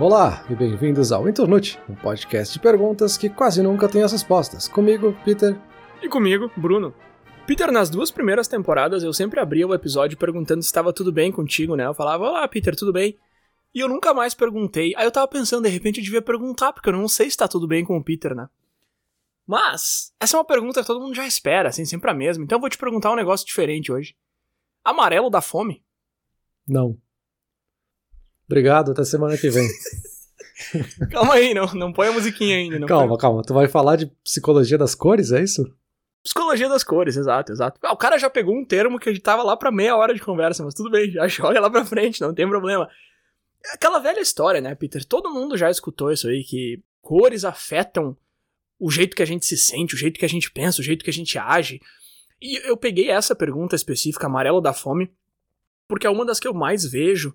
Olá e bem-vindos ao Internute, um podcast de perguntas que quase nunca tem as respostas. Comigo, Peter. E comigo, Bruno. Peter, nas duas primeiras temporadas eu sempre abria o episódio perguntando se estava tudo bem contigo, né? Eu falava, olá, Peter, tudo bem? E eu nunca mais perguntei. Aí eu tava pensando, de repente eu devia perguntar, porque eu não sei se tá tudo bem com o Peter, né? Mas, essa é uma pergunta que todo mundo já espera, assim, sempre a mesma. Então eu vou te perguntar um negócio diferente hoje. Amarelo dá fome? Não. Obrigado, até semana que vem. calma aí, não, não põe a musiquinha ainda. calma, põe... calma. Tu vai falar de psicologia das cores, é isso? Psicologia das cores, exato, exato. Ah, o cara já pegou um termo que a gente tava lá pra meia hora de conversa, mas tudo bem, já joga lá pra frente, não tem problema. É aquela velha história, né, Peter? Todo mundo já escutou isso aí, que cores afetam o jeito que a gente se sente, o jeito que a gente pensa, o jeito que a gente age. E eu peguei essa pergunta específica, amarelo da fome, porque é uma das que eu mais vejo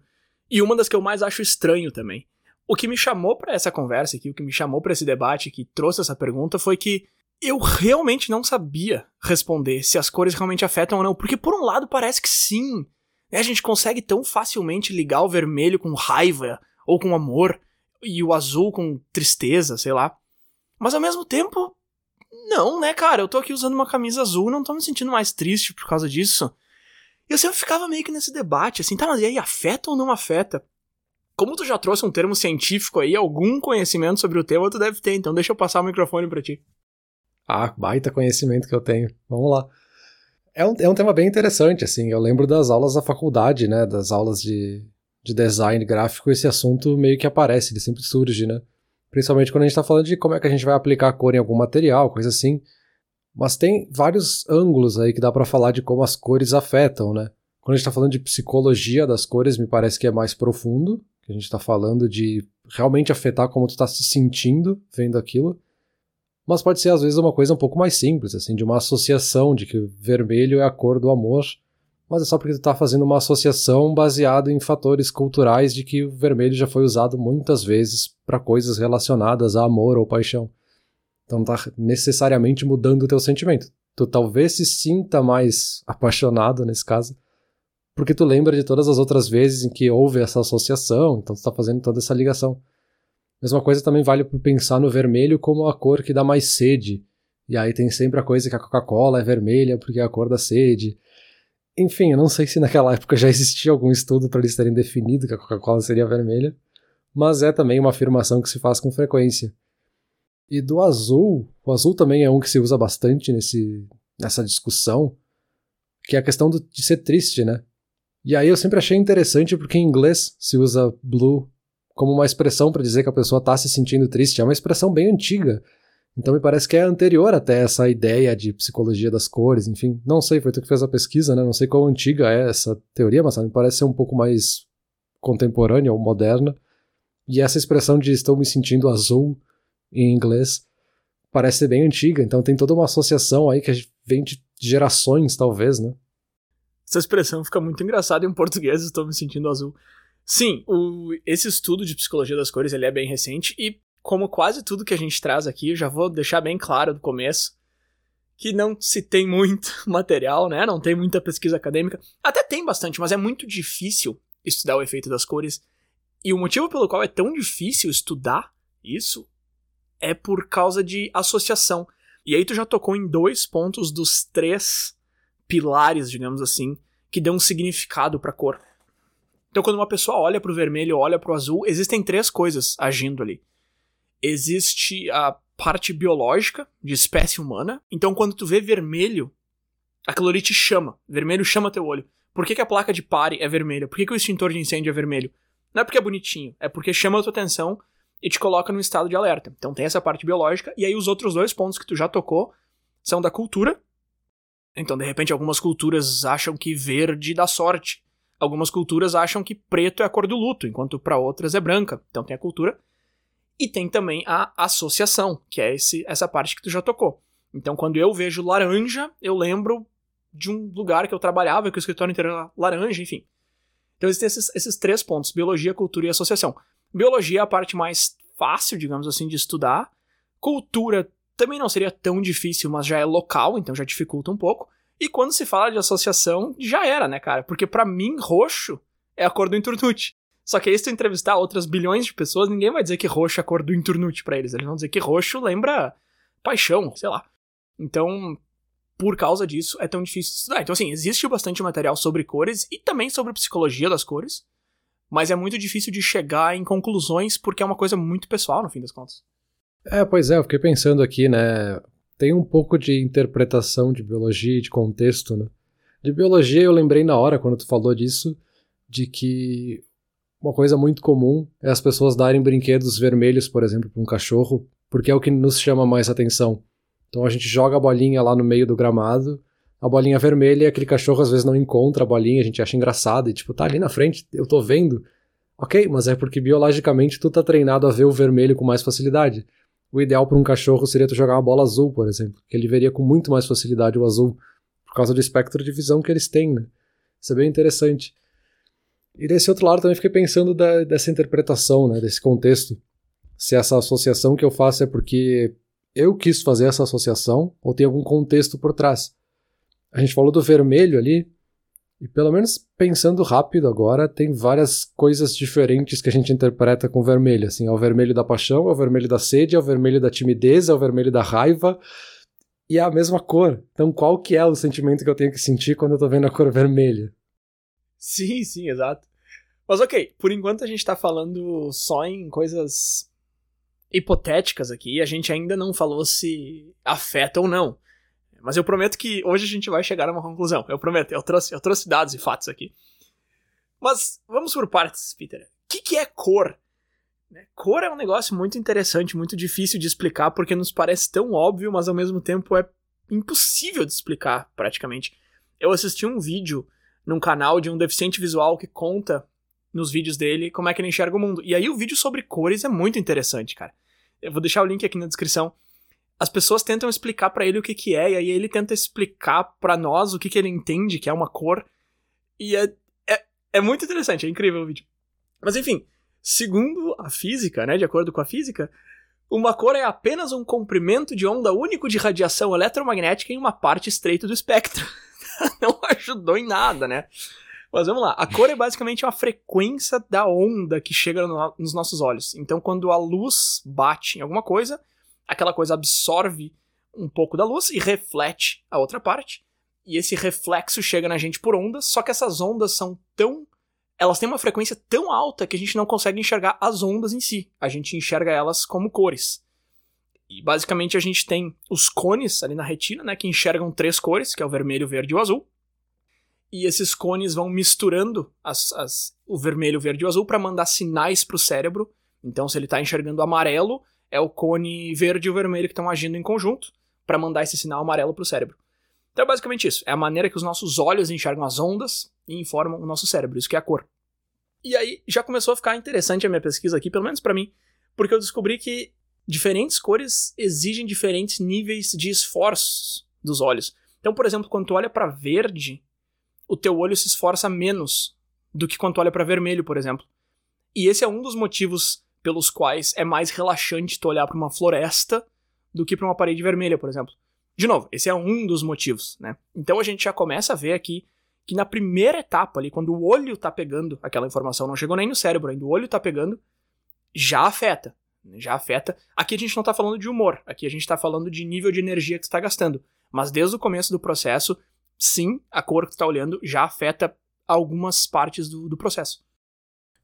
e uma das que eu mais acho estranho também. O que me chamou para essa conversa aqui, o que me chamou para esse debate, que trouxe essa pergunta, foi que eu realmente não sabia responder se as cores realmente afetam ou não, porque por um lado parece que sim. Né? A gente consegue tão facilmente ligar o vermelho com raiva ou com amor e o azul com tristeza, sei lá. Mas ao mesmo tempo, não, né, cara? Eu tô aqui usando uma camisa azul, não tô me sentindo mais triste por causa disso. Eu sempre ficava meio que nesse debate, assim, tá, mas e aí, afeta ou não afeta? Como tu já trouxe um termo científico aí, algum conhecimento sobre o tema tu deve ter, então deixa eu passar o microfone para ti. Ah, baita conhecimento que eu tenho. Vamos lá. É um, é um tema bem interessante, assim. Eu lembro das aulas da faculdade, né? Das aulas de, de design gráfico, esse assunto meio que aparece, ele sempre surge, né? Principalmente quando a gente está falando de como é que a gente vai aplicar a cor em algum material, coisa assim. Mas tem vários ângulos aí que dá para falar de como as cores afetam, né? Quando a gente está falando de psicologia das cores, me parece que é mais profundo, que a gente está falando de realmente afetar como tu está se sentindo vendo aquilo. Mas pode ser às vezes uma coisa um pouco mais simples, assim, de uma associação de que vermelho é a cor do amor mas é só porque tu está fazendo uma associação baseada em fatores culturais de que o vermelho já foi usado muitas vezes para coisas relacionadas a amor ou paixão. Então está necessariamente mudando o teu sentimento. Tu talvez se sinta mais apaixonado nesse caso, porque tu lembra de todas as outras vezes em que houve essa associação, então tu está fazendo toda essa ligação. Mesma coisa também vale para pensar no vermelho como a cor que dá mais sede. E aí tem sempre a coisa que a Coca-Cola é vermelha porque é a cor da sede. Enfim, eu não sei se naquela época já existia algum estudo para eles terem definido que a Coca-Cola seria vermelha, mas é também uma afirmação que se faz com frequência. E do azul, o azul também é um que se usa bastante nesse, nessa discussão, que é a questão do, de ser triste, né? E aí eu sempre achei interessante porque em inglês se usa blue como uma expressão para dizer que a pessoa está se sentindo triste. É uma expressão bem antiga. Então me parece que é anterior até essa ideia de psicologia das cores, enfim. Não sei, foi tu que fez a pesquisa, né? Não sei qual antiga é essa teoria, mas me parece ser um pouco mais contemporânea ou moderna. E essa expressão de estou me sentindo azul em inglês parece ser bem antiga, então tem toda uma associação aí que vem de gerações, talvez, né? Essa expressão fica muito engraçada em português, estou me sentindo azul. Sim, o, esse estudo de psicologia das cores ele é bem recente e como quase tudo que a gente traz aqui, já vou deixar bem claro do começo que não se tem muito material, né? Não tem muita pesquisa acadêmica. Até tem bastante, mas é muito difícil estudar o efeito das cores. E o motivo pelo qual é tão difícil estudar isso é por causa de associação. E aí tu já tocou em dois pontos dos três pilares, digamos assim, que dão um significado para cor. Então quando uma pessoa olha para o vermelho, olha para o azul, existem três coisas agindo ali existe a parte biológica de espécie humana. Então, quando tu vê vermelho, aquilo ali chama. Vermelho chama teu olho. Por que, que a placa de pare é vermelha? Por que, que o extintor de incêndio é vermelho? Não é porque é bonitinho, é porque chama a tua atenção e te coloca no estado de alerta. Então tem essa parte biológica, e aí os outros dois pontos que tu já tocou são da cultura. Então, de repente, algumas culturas acham que verde dá sorte. Algumas culturas acham que preto é a cor do luto, enquanto para outras é branca. Então tem a cultura. E tem também a associação, que é esse, essa parte que tu já tocou. Então, quando eu vejo laranja, eu lembro de um lugar que eu trabalhava, que o escritório inteiro era laranja, enfim. Então, existem esses, esses três pontos: biologia, cultura e associação. Biologia é a parte mais fácil, digamos assim, de estudar. Cultura também não seria tão difícil, mas já é local, então já dificulta um pouco. E quando se fala de associação, já era, né, cara? Porque para mim, roxo é a cor do Inturnute. Só que aí, se tu entrevistar outras bilhões de pessoas, ninguém vai dizer que roxo é a cor do Inturnute pra eles. Eles vão dizer que roxo lembra paixão, sei lá. Então, por causa disso, é tão difícil estudar. Então, assim, existe bastante material sobre cores e também sobre psicologia das cores, mas é muito difícil de chegar em conclusões porque é uma coisa muito pessoal, no fim das contas. É, pois é, eu fiquei pensando aqui, né? Tem um pouco de interpretação de biologia e de contexto, né? De biologia, eu lembrei na hora, quando tu falou disso, de que uma coisa muito comum é as pessoas darem brinquedos vermelhos, por exemplo, para um cachorro, porque é o que nos chama mais atenção. Então a gente joga a bolinha lá no meio do gramado, a bolinha vermelha e aquele cachorro às vezes não encontra a bolinha, a gente acha engraçado e tipo, tá ali na frente, eu tô vendo. Ok, mas é porque biologicamente tu tá treinado a ver o vermelho com mais facilidade. O ideal para um cachorro seria tu jogar uma bola azul, por exemplo, que ele veria com muito mais facilidade o azul, por causa do espectro de visão que eles têm, né? Isso é bem interessante. E desse outro lado também fiquei pensando da, dessa interpretação, né, desse contexto. Se essa associação que eu faço é porque eu quis fazer essa associação ou tem algum contexto por trás. A gente falou do vermelho ali, e pelo menos pensando rápido agora, tem várias coisas diferentes que a gente interpreta com vermelho. Assim, é o vermelho da paixão, é o vermelho da sede, é o vermelho da timidez, é o vermelho da raiva, e é a mesma cor. Então qual que é o sentimento que eu tenho que sentir quando eu tô vendo a cor vermelha? Sim, sim, exato. Mas ok, por enquanto a gente tá falando só em coisas hipotéticas aqui, a gente ainda não falou se afeta ou não. Mas eu prometo que hoje a gente vai chegar a uma conclusão. Eu prometo, eu trouxe, eu trouxe dados e fatos aqui. Mas vamos por partes, Peter. O que, que é cor? Né, cor é um negócio muito interessante, muito difícil de explicar, porque nos parece tão óbvio, mas ao mesmo tempo é impossível de explicar, praticamente. Eu assisti um vídeo num canal de um deficiente visual que conta nos vídeos dele como é que ele enxerga o mundo. E aí o vídeo sobre cores é muito interessante, cara. Eu vou deixar o link aqui na descrição. As pessoas tentam explicar para ele o que que é, e aí ele tenta explicar para nós o que que ele entende que é uma cor. E é, é, é muito interessante, é incrível o vídeo. Mas enfim, segundo a física, né, de acordo com a física, uma cor é apenas um comprimento de onda único de radiação eletromagnética em uma parte estreita do espectro. Não ajudou em nada, né? Mas vamos lá. A cor é basicamente uma frequência da onda que chega no, nos nossos olhos. Então, quando a luz bate em alguma coisa, aquela coisa absorve um pouco da luz e reflete a outra parte. E esse reflexo chega na gente por ondas, só que essas ondas são tão. Elas têm uma frequência tão alta que a gente não consegue enxergar as ondas em si. A gente enxerga elas como cores. E basicamente a gente tem os cones ali na retina, né, que enxergam três cores, que é o vermelho, o verde e o azul e esses cones vão misturando as, as, o vermelho, o verde e o azul para mandar sinais para o cérebro. Então, se ele está enxergando amarelo, é o cone verde e o vermelho que estão agindo em conjunto para mandar esse sinal amarelo para o cérebro. Então é basicamente isso. É a maneira que os nossos olhos enxergam as ondas e informam o nosso cérebro. Isso que é a cor. E aí já começou a ficar interessante a minha pesquisa aqui, pelo menos para mim, porque eu descobri que diferentes cores exigem diferentes níveis de esforços dos olhos. Então, por exemplo, quando tu olha para verde, o teu olho se esforça menos do que quando tu olha para vermelho, por exemplo. E esse é um dos motivos pelos quais é mais relaxante tu olhar para uma floresta do que para uma parede vermelha, por exemplo. De novo, esse é um dos motivos, né? Então a gente já começa a ver aqui que na primeira etapa ali, quando o olho tá pegando aquela informação, não chegou nem no cérebro ainda, o olho tá pegando, já afeta. Já afeta. Aqui a gente não tá falando de humor, aqui a gente tá falando de nível de energia que tu tá gastando. Mas desde o começo do processo, sim, a cor que tu tá olhando já afeta algumas partes do, do processo.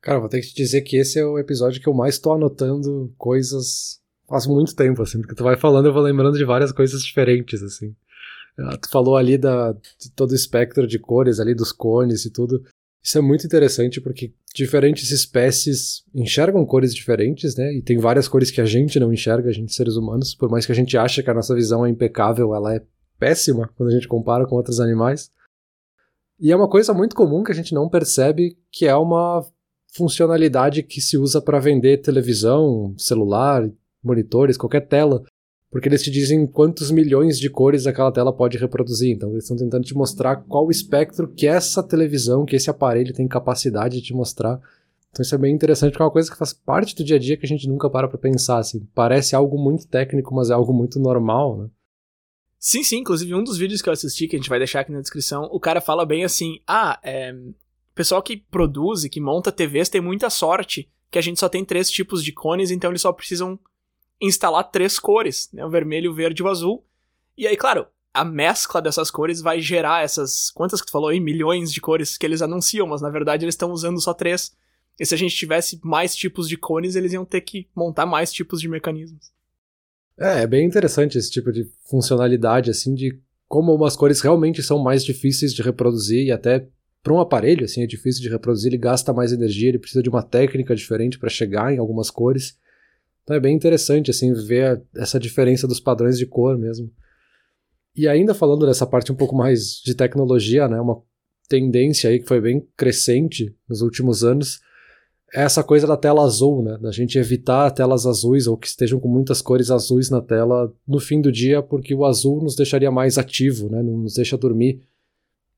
Cara, vou ter que te dizer que esse é o episódio que eu mais tô anotando coisas faz muito tempo, assim, porque tu vai falando eu vou lembrando de várias coisas diferentes, assim. Ah, tu falou ali da, de todo o espectro de cores ali, dos cones e tudo. Isso é muito interessante porque diferentes espécies enxergam cores diferentes, né? E tem várias cores que a gente não enxerga, a gente seres humanos, por mais que a gente ache que a nossa visão é impecável, ela é péssima quando a gente compara com outros animais. E é uma coisa muito comum que a gente não percebe que é uma funcionalidade que se usa para vender televisão, celular, monitores, qualquer tela, porque eles te dizem quantos milhões de cores aquela tela pode reproduzir. Então eles estão tentando te mostrar qual o espectro que essa televisão, que esse aparelho tem capacidade de te mostrar. Então isso é bem interessante, porque é uma coisa que faz parte do dia a dia que a gente nunca para para pensar. Assim. Parece algo muito técnico, mas é algo muito normal, né? Sim, sim, inclusive um dos vídeos que eu assisti, que a gente vai deixar aqui na descrição, o cara fala bem assim: ah, é, pessoal que produz e que monta TVs tem muita sorte que a gente só tem três tipos de cones, então eles só precisam instalar três cores, né? O vermelho, o verde e o azul. E aí, claro, a mescla dessas cores vai gerar essas. Quantas que tu falou aí? Milhões de cores que eles anunciam, mas na verdade eles estão usando só três. E se a gente tivesse mais tipos de cones, eles iam ter que montar mais tipos de mecanismos. É, é bem interessante esse tipo de funcionalidade, assim, de como umas cores realmente são mais difíceis de reproduzir e até para um aparelho, assim, é difícil de reproduzir, ele gasta mais energia, ele precisa de uma técnica diferente para chegar em algumas cores. Então é bem interessante, assim, ver essa diferença dos padrões de cor mesmo. E ainda falando dessa parte um pouco mais de tecnologia, né, uma tendência aí que foi bem crescente nos últimos anos, é essa coisa da tela azul, né, da gente evitar telas azuis ou que estejam com muitas cores azuis na tela no fim do dia, porque o azul nos deixaria mais ativo, né, não nos deixa dormir.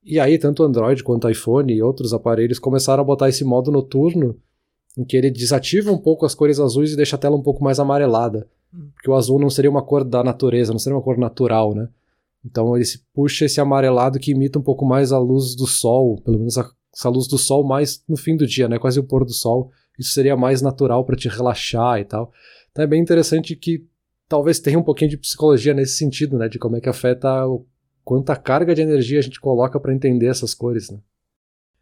E aí, tanto Android quanto iPhone e outros aparelhos começaram a botar esse modo noturno, em que ele desativa um pouco as cores azuis e deixa a tela um pouco mais amarelada. Hum. Porque o azul não seria uma cor da natureza, não seria uma cor natural, né? Então ele puxa esse amarelado que imita um pouco mais a luz do sol, pelo menos a, essa luz do sol mais no fim do dia, né? Quase o pôr do sol. Isso seria mais natural para te relaxar e tal. Então é bem interessante que talvez tenha um pouquinho de psicologia nesse sentido, né? De como é que afeta o quanta carga de energia a gente coloca para entender essas cores, né?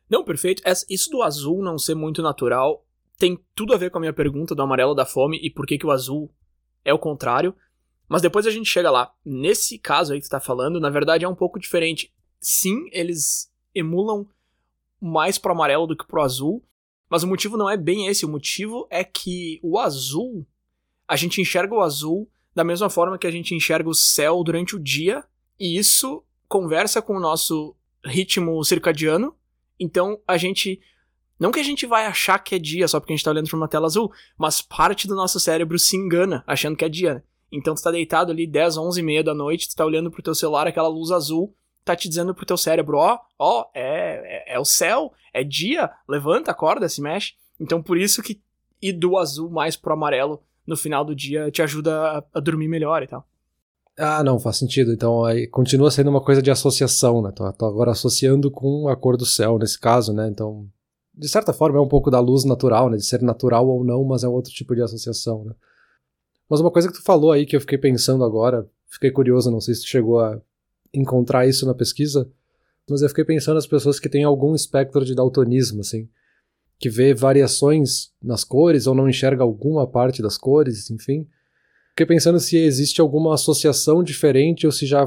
Não, perfeito. Isso do azul não ser muito natural tem tudo a ver com a minha pergunta do amarelo da fome e por que, que o azul é o contrário. Mas depois a gente chega lá. Nesse caso aí que tu tá falando, na verdade é um pouco diferente. Sim, eles emulam mais pro amarelo do que pro azul, mas o motivo não é bem esse. O motivo é que o azul, a gente enxerga o azul da mesma forma que a gente enxerga o céu durante o dia, e isso conversa com o nosso ritmo circadiano. Então a gente. Não que a gente vai achar que é dia só porque a gente tá olhando pra uma tela azul, mas parte do nosso cérebro se engana achando que é dia. Né? Então tu tá deitado ali 10, 11 e meia da noite, tu tá olhando pro teu celular, aquela luz azul tá te dizendo pro teu cérebro, ó, ó, é, é, é, o céu, é dia, levanta, acorda, se mexe. Então por isso que ir do azul mais pro amarelo no final do dia te ajuda a, a dormir melhor e tal. Ah, não, faz sentido. Então aí continua sendo uma coisa de associação, né? Tô, tô agora associando com a cor do céu nesse caso, né? Então, de certa forma é um pouco da luz natural, né? De ser natural ou não, mas é outro tipo de associação, né? Mas uma coisa que tu falou aí que eu fiquei pensando agora, fiquei curioso, não sei se tu chegou a encontrar isso na pesquisa, mas eu fiquei pensando nas pessoas que têm algum espectro de daltonismo, assim, que vê variações nas cores ou não enxerga alguma parte das cores, enfim. Fiquei pensando se existe alguma associação diferente ou se já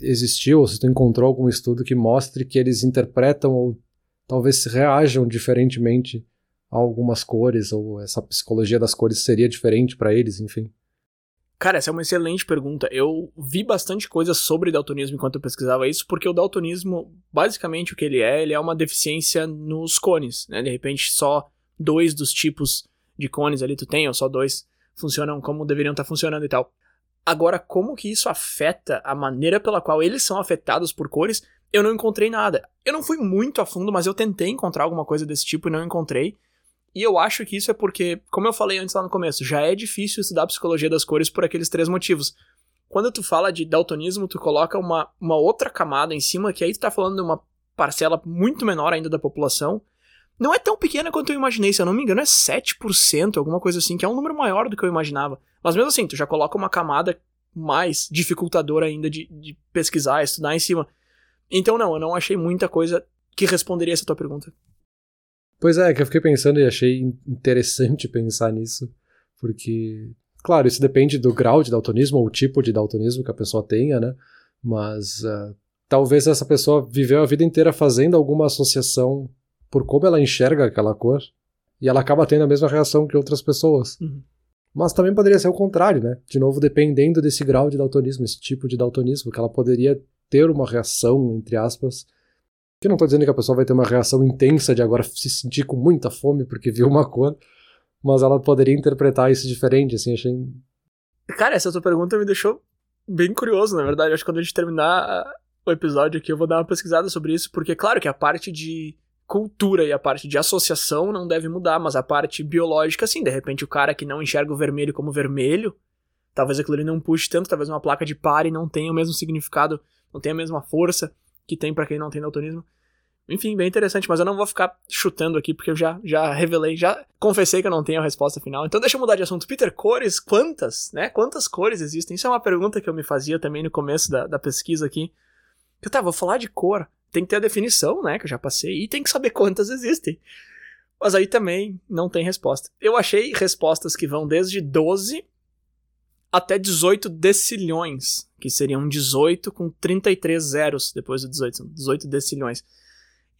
existiu, ou se tu encontrou algum estudo que mostre que eles interpretam ou talvez reajam diferentemente a algumas cores, ou essa psicologia das cores seria diferente para eles, enfim? Cara, essa é uma excelente pergunta. Eu vi bastante coisa sobre daltonismo enquanto eu pesquisava isso, porque o daltonismo, basicamente o que ele é, ele é uma deficiência nos cones, né? De repente só dois dos tipos de cones ali tu tem, ou só dois funcionam como deveriam estar tá funcionando e tal. Agora, como que isso afeta a maneira pela qual eles são afetados por cores, eu não encontrei nada. Eu não fui muito a fundo, mas eu tentei encontrar alguma coisa desse tipo e não encontrei. E eu acho que isso é porque, como eu falei antes lá no começo, já é difícil estudar a psicologia das cores por aqueles três motivos. Quando tu fala de daltonismo, tu coloca uma, uma outra camada em cima, que aí tu tá falando de uma parcela muito menor ainda da população. Não é tão pequena quanto eu imaginei, se eu não me engano, é 7%, alguma coisa assim, que é um número maior do que eu imaginava. Mas mesmo assim, tu já coloca uma camada mais dificultadora ainda de, de pesquisar, estudar em cima. Então, não, eu não achei muita coisa que responderia essa tua pergunta. Pois é, que eu fiquei pensando e achei interessante pensar nisso, porque, claro, isso depende do grau de daltonismo ou o tipo de daltonismo que a pessoa tenha, né? Mas uh, talvez essa pessoa viveu a vida inteira fazendo alguma associação por como ela enxerga aquela cor e ela acaba tendo a mesma reação que outras pessoas. Uhum. Mas também poderia ser o contrário, né? De novo, dependendo desse grau de daltonismo, esse tipo de daltonismo, que ela poderia ter uma reação, entre aspas, que não estou dizendo que a pessoa vai ter uma reação intensa de agora se sentir com muita fome porque viu uma cor, mas ela poderia interpretar isso diferente, assim, achei. Cara, essa tua pergunta me deixou bem curioso, na verdade. Acho que quando a gente terminar o episódio aqui, eu vou dar uma pesquisada sobre isso, porque, claro, que a parte de cultura e a parte de associação não deve mudar, mas a parte biológica, sim. De repente, o cara que não enxerga o vermelho como vermelho, talvez aquilo ali não puxe tanto, talvez uma placa de pare não tenha o mesmo significado, não tenha a mesma força que tem para quem não tem daltonismo. Enfim, bem interessante, mas eu não vou ficar chutando aqui porque eu já, já revelei, já confessei que eu não tenho a resposta final. Então deixa eu mudar de assunto. Peter, cores, quantas, né? Quantas cores existem? Isso é uma pergunta que eu me fazia também no começo da, da pesquisa aqui. Eu tá, vou falar de cor. Tem que ter a definição, né? Que eu já passei, e tem que saber quantas existem. Mas aí também não tem resposta. Eu achei respostas que vão desde 12 até 18 decilhões, que seriam 18 com 33 zeros depois do 18, são 18 decilhões.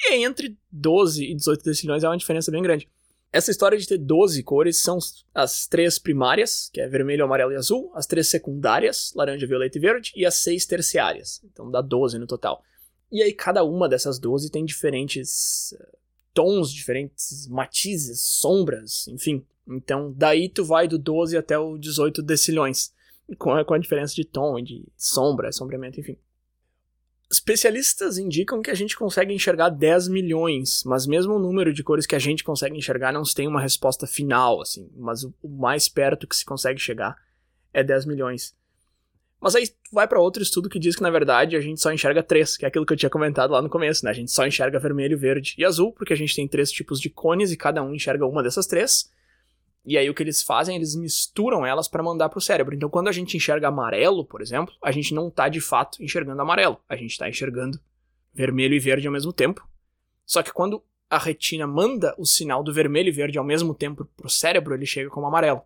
E entre 12 e 18 decilhões é uma diferença bem grande. Essa história de ter 12 cores são as três primárias, que é vermelho, amarelo e azul, as três secundárias, laranja, violeta e verde, e as seis terciárias. Então dá 12 no total. E aí cada uma dessas 12 tem diferentes uh, tons, diferentes matizes, sombras, enfim. Então daí tu vai do 12 até o 18 decilhões, com a, com a diferença de tom de sombra, sombreamento, enfim. Especialistas indicam que a gente consegue enxergar 10 milhões, mas mesmo o número de cores que a gente consegue enxergar não tem uma resposta final, assim, mas o mais perto que se consegue chegar é 10 milhões. Mas aí vai para outro estudo que diz que na verdade a gente só enxerga três, que é aquilo que eu tinha comentado lá no começo, né? A gente só enxerga vermelho, verde e azul, porque a gente tem três tipos de cones e cada um enxerga uma dessas três. E aí o que eles fazem, eles misturam elas para mandar pro cérebro. Então quando a gente enxerga amarelo, por exemplo, a gente não tá de fato enxergando amarelo, a gente tá enxergando vermelho e verde ao mesmo tempo. Só que quando a retina manda o sinal do vermelho e verde ao mesmo tempo pro cérebro, ele chega como amarelo.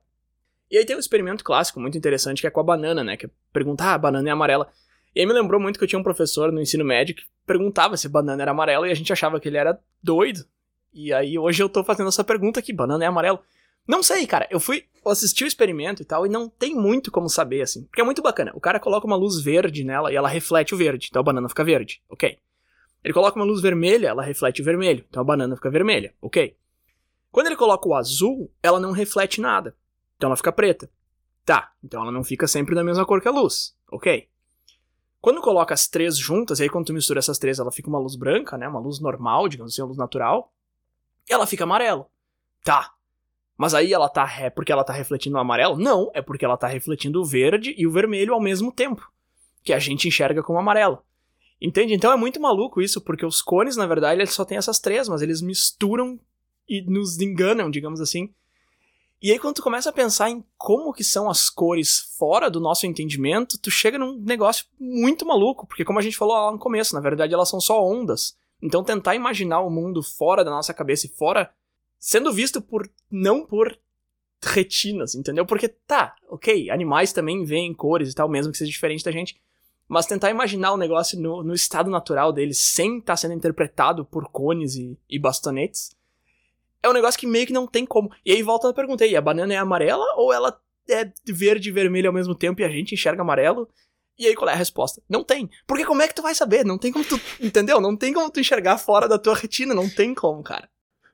E aí tem um experimento clássico muito interessante que é com a banana, né? Que é perguntar, ah, a banana é amarela. E aí me lembrou muito que eu tinha um professor no ensino médio que perguntava se banana era amarela e a gente achava que ele era doido. E aí hoje eu tô fazendo essa pergunta aqui, banana é amarelo. Não sei, cara. Eu fui assistir o experimento e tal, e não tem muito como saber, assim. Porque é muito bacana. O cara coloca uma luz verde nela e ela reflete o verde. Então a banana fica verde. Ok. Ele coloca uma luz vermelha, ela reflete o vermelho. Então a banana fica vermelha. Ok. Quando ele coloca o azul, ela não reflete nada. Então ela fica preta. Tá. Então ela não fica sempre da mesma cor que a luz. Ok. Quando coloca as três juntas, e aí quando tu mistura essas três, ela fica uma luz branca, né? Uma luz normal, digamos assim, uma luz natural. Ela fica amarelo. Tá. Mas aí ela tá é porque ela tá refletindo o amarelo? Não, é porque ela tá refletindo o verde e o vermelho ao mesmo tempo, que a gente enxerga como amarelo. Entende? Então é muito maluco isso, porque os cones, na verdade, eles só têm essas três, mas eles misturam e nos enganam, digamos assim. E aí quando tu começa a pensar em como que são as cores fora do nosso entendimento, tu chega num negócio muito maluco, porque como a gente falou lá no começo, na verdade elas são só ondas. Então tentar imaginar o mundo fora da nossa cabeça e fora sendo visto por não por retinas, entendeu? Porque tá, ok, animais também veem cores e tal, mesmo que seja diferente da gente, mas tentar imaginar o negócio no, no estado natural deles, sem estar tá sendo interpretado por cones e, e bastonetes, é um negócio que meio que não tem como. E aí volta a pergunta aí, a banana é amarela ou ela é verde e vermelho ao mesmo tempo e a gente enxerga amarelo? E aí qual é a resposta? Não tem. Porque como é que tu vai saber? Não tem como tu, entendeu? Não tem como tu enxergar fora da tua retina, não tem como, cara.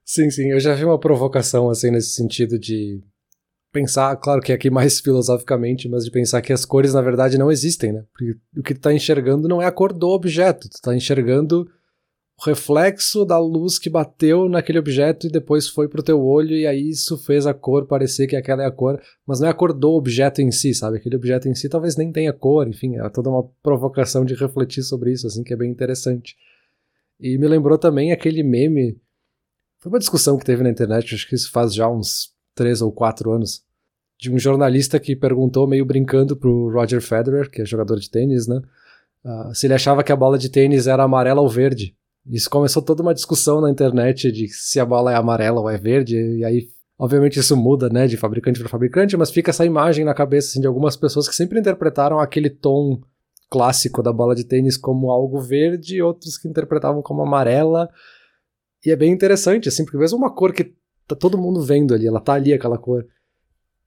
Sim, sim, eu já vi uma provocação assim nesse sentido de pensar, claro que aqui mais filosoficamente, mas de pensar que as cores na verdade não existem, né? Porque o que tu tá enxergando não é a cor do objeto, tu tá enxergando o reflexo da luz que bateu naquele objeto e depois foi pro teu olho e aí isso fez a cor parecer que aquela é a cor, mas não é a cor do objeto em si, sabe? Aquele objeto em si talvez nem tenha cor, enfim, é toda uma provocação de refletir sobre isso, assim, que é bem interessante. E me lembrou também aquele meme foi uma discussão que teve na internet, acho que isso faz já uns três ou quatro anos, de um jornalista que perguntou, meio brincando, pro Roger Federer, que é jogador de tênis, né? Uh, se ele achava que a bola de tênis era amarela ou verde. Isso começou toda uma discussão na internet de se a bola é amarela ou é verde, e aí, obviamente, isso muda, né, de fabricante para fabricante, mas fica essa imagem na cabeça assim, de algumas pessoas que sempre interpretaram aquele tom clássico da bola de tênis como algo verde, outros que interpretavam como amarela. E é bem interessante, assim, porque mesmo uma cor que tá todo mundo vendo ali, ela tá ali aquela cor,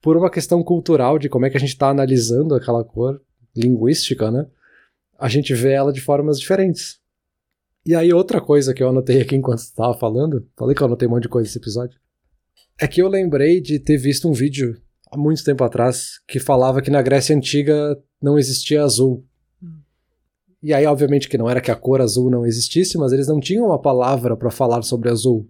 por uma questão cultural de como é que a gente tá analisando aquela cor, linguística, né? A gente vê ela de formas diferentes. E aí, outra coisa que eu anotei aqui enquanto você tava falando, falei que eu anotei um monte de coisa nesse episódio, é que eu lembrei de ter visto um vídeo há muito tempo atrás que falava que na Grécia Antiga não existia azul. E aí, obviamente, que não era que a cor azul não existisse, mas eles não tinham uma palavra para falar sobre azul.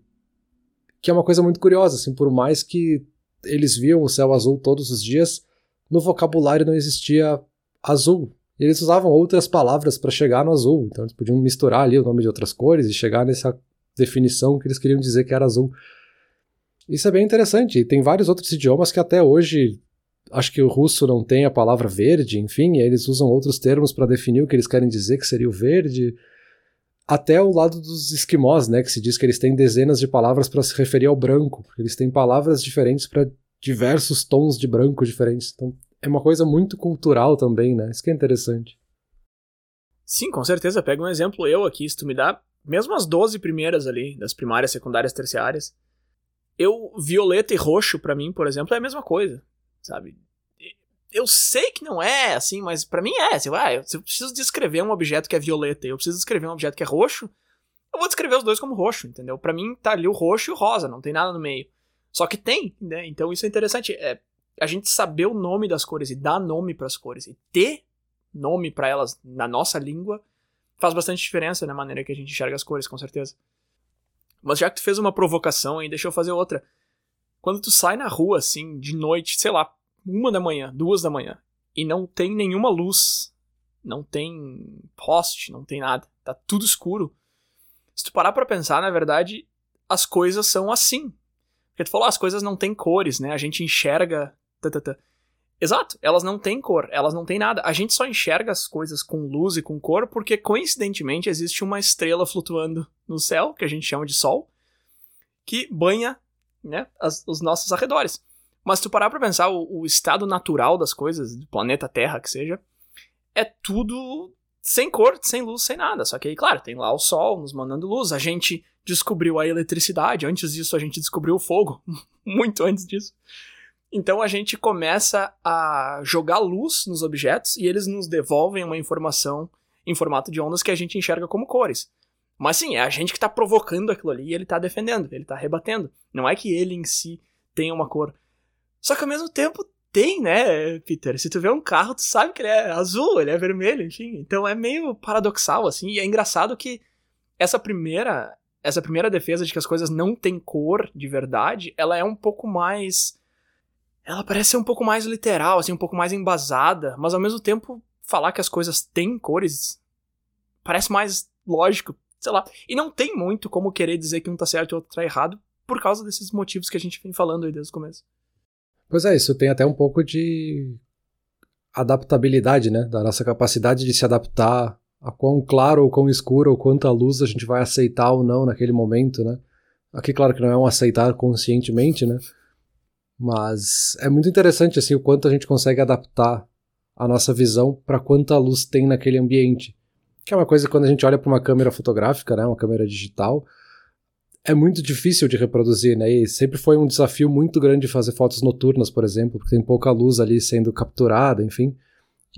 Que é uma coisa muito curiosa, assim, por mais que eles viam o céu azul todos os dias, no vocabulário não existia azul. Eles usavam outras palavras para chegar no azul, então eles podiam misturar ali o nome de outras cores e chegar nessa definição que eles queriam dizer que era azul. Isso é bem interessante. E tem vários outros idiomas que até hoje acho que o russo não tem a palavra verde, enfim, eles usam outros termos para definir o que eles querem dizer que seria o verde. Até o lado dos esquimós, né, que se diz que eles têm dezenas de palavras para se referir ao branco, eles têm palavras diferentes para diversos tons de branco diferentes. Então, é uma coisa muito cultural também, né? Isso que é interessante. Sim, com certeza. Pega um exemplo eu aqui, se tu me dá mesmo as 12 primeiras ali, das primárias, secundárias, terciárias, eu violeta e roxo para mim, por exemplo, é a mesma coisa sabe? Eu sei que não é assim, mas para mim é. Assim, ah, se eu preciso descrever um objeto que é violeta e eu preciso descrever um objeto que é roxo, eu vou descrever os dois como roxo, entendeu? Para mim tá ali o roxo e o rosa, não tem nada no meio. Só que tem, né? Então isso é interessante. É, a gente saber o nome das cores e dar nome para as cores e ter nome para elas na nossa língua faz bastante diferença na maneira que a gente enxerga as cores, com certeza. Mas já que tu fez uma provocação aí, deixa eu fazer outra. Quando tu sai na rua, assim, de noite, sei lá, uma da manhã, duas da manhã, e não tem nenhuma luz, não tem poste, não tem nada, tá tudo escuro. Se tu parar pra pensar, na verdade, as coisas são assim. Porque tu falou, ah, as coisas não têm cores, né? A gente enxerga. Exato, elas não têm cor, elas não têm nada. A gente só enxerga as coisas com luz e com cor porque, coincidentemente, existe uma estrela flutuando no céu, que a gente chama de Sol, que banha né, as, os nossos arredores. Mas se tu parar pra pensar, o, o, estado natural das coisas, do planeta Terra que seja, é tudo sem cor, sem luz, sem nada. Só que aí, claro, tem lá o Sol nos mandando luz. A gente descobriu a eletricidade. Antes disso, a gente descobriu o fogo. Muito antes disso. Então a gente começa a jogar luz nos objetos e eles nos devolvem uma informação em formato de ondas que a gente enxerga como cores. Mas sim, é a gente que está provocando aquilo ali e ele está defendendo, ele está rebatendo. Não é que ele em si tenha uma cor. Só que ao mesmo tempo tem, né, Peter? Se tu vê um carro, tu sabe que ele é azul, ele é vermelho, enfim. Então é meio paradoxal, assim. E é engraçado que essa primeira, essa primeira defesa de que as coisas não têm cor de verdade, ela é um pouco mais. Ela parece ser um pouco mais literal, assim, um pouco mais embasada, mas ao mesmo tempo falar que as coisas têm cores parece mais lógico, sei lá. E não tem muito como querer dizer que um tá certo e o outro tá errado por causa desses motivos que a gente vem falando aí desde o começo. Pois é, isso tem até um pouco de adaptabilidade, né? Da nossa capacidade de se adaptar a quão claro ou quão escuro ou quanta luz a gente vai aceitar ou não naquele momento, né? Aqui, claro que não é um aceitar conscientemente, né? Mas é muito interessante, assim, o quanto a gente consegue adaptar a nossa visão para quanta luz tem naquele ambiente. Que é uma coisa que quando a gente olha para uma câmera fotográfica, né, uma câmera digital, é muito difícil de reproduzir, né? E sempre foi um desafio muito grande fazer fotos noturnas, por exemplo, porque tem pouca luz ali sendo capturada, enfim.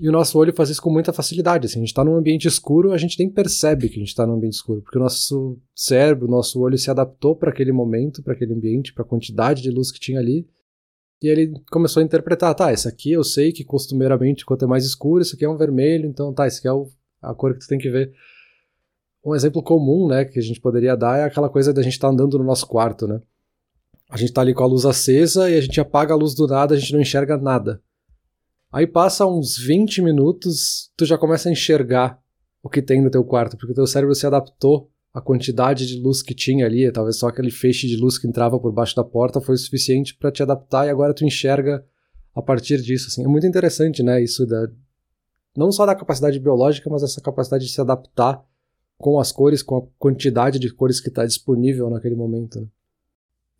E o nosso olho faz isso com muita facilidade. Assim, a gente está num ambiente escuro, a gente nem percebe que a gente está num ambiente escuro, porque o nosso cérebro, o nosso olho se adaptou para aquele momento, para aquele ambiente, para a quantidade de luz que tinha ali. E ele começou a interpretar, tá, esse aqui eu sei que costumeiramente quanto é mais escuro, isso aqui é um vermelho, então tá, esse aqui é o a cor que tu tem que ver. Um exemplo comum, né, que a gente poderia dar é aquela coisa da gente estar tá andando no nosso quarto, né? A gente tá ali com a luz acesa e a gente apaga a luz do nada, a gente não enxerga nada. Aí passa uns 20 minutos, tu já começa a enxergar o que tem no teu quarto, porque o teu cérebro se adaptou à quantidade de luz que tinha ali, talvez só aquele feixe de luz que entrava por baixo da porta foi suficiente para te adaptar e agora tu enxerga a partir disso, assim. É muito interessante, né, isso da, não só da capacidade biológica, mas essa capacidade de se adaptar com as cores, com a quantidade de cores que está disponível naquele momento. Né?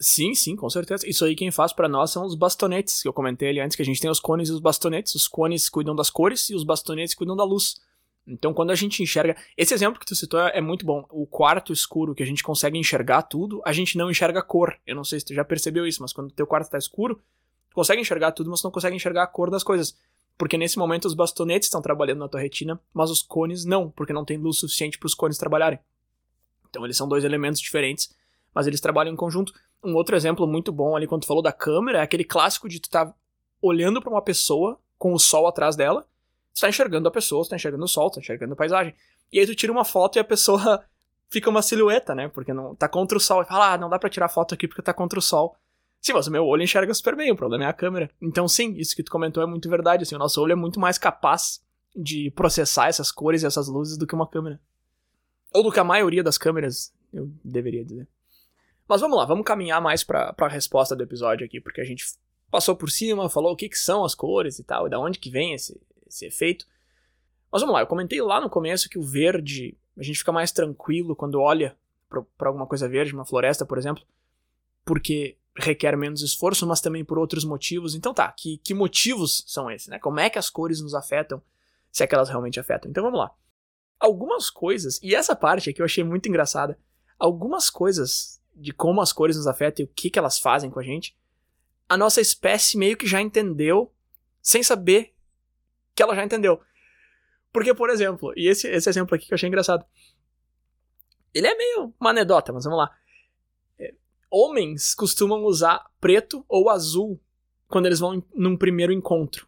Sim, sim, com certeza. Isso aí quem faz para nós são os bastonetes, que eu comentei ali antes, que a gente tem os cones e os bastonetes. Os cones cuidam das cores e os bastonetes cuidam da luz. Então, quando a gente enxerga. Esse exemplo que tu citou é muito bom. O quarto escuro, que a gente consegue enxergar tudo, a gente não enxerga a cor. Eu não sei se tu já percebeu isso, mas quando o teu quarto está escuro, tu consegue enxergar tudo, mas tu não consegue enxergar a cor das coisas. Porque nesse momento os bastonetes estão trabalhando na tua retina, mas os cones não, porque não tem luz suficiente para os cones trabalharem. Então eles são dois elementos diferentes, mas eles trabalham em conjunto. Um outro exemplo muito bom ali quando tu falou da câmera é aquele clássico de tu tá olhando para uma pessoa com o sol atrás dela, tu tá enxergando a pessoa, tu tá enxergando o sol, tu tá enxergando a paisagem. E aí tu tira uma foto e a pessoa fica uma silhueta, né? Porque não tá contra o sol. E fala, ah, não dá para tirar foto aqui porque tá contra o sol. Sim, mas o meu olho enxerga super bem, o problema é a câmera. Então, sim, isso que tu comentou é muito verdade. Assim, o nosso olho é muito mais capaz de processar essas cores e essas luzes do que uma câmera. Ou do que a maioria das câmeras eu deveria dizer. Mas vamos lá, vamos caminhar mais para a resposta do episódio aqui, porque a gente passou por cima, falou o que, que são as cores e tal, e da onde que vem esse, esse efeito. Mas vamos lá, eu comentei lá no começo que o verde, a gente fica mais tranquilo quando olha para alguma coisa verde, uma floresta, por exemplo, porque requer menos esforço, mas também por outros motivos. Então tá, que, que motivos são esses, né? Como é que as cores nos afetam, se é que elas realmente afetam? Então vamos lá. Algumas coisas, e essa parte aqui eu achei muito engraçada, algumas coisas de como as cores nos afetam e o que, que elas fazem com a gente, a nossa espécie meio que já entendeu, sem saber que ela já entendeu. Porque, por exemplo, e esse, esse exemplo aqui que eu achei engraçado, ele é meio uma anedota, mas vamos lá homens costumam usar preto ou azul quando eles vão num primeiro encontro.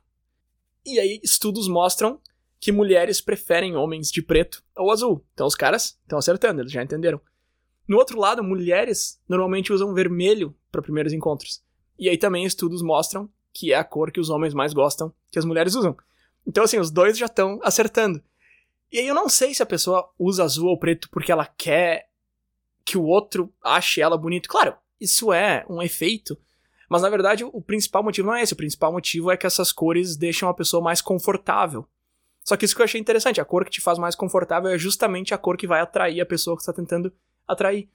E aí estudos mostram que mulheres preferem homens de preto ou azul. Então os caras estão acertando, eles já entenderam. No outro lado, mulheres normalmente usam vermelho para primeiros encontros. E aí também estudos mostram que é a cor que os homens mais gostam que as mulheres usam. Então assim, os dois já estão acertando. E aí eu não sei se a pessoa usa azul ou preto porque ela quer que o outro ache ela bonita. Claro, isso é um efeito, mas na verdade o principal motivo não é esse. O principal motivo é que essas cores deixam a pessoa mais confortável. Só que isso que eu achei interessante, a cor que te faz mais confortável é justamente a cor que vai atrair a pessoa que está tentando atrair.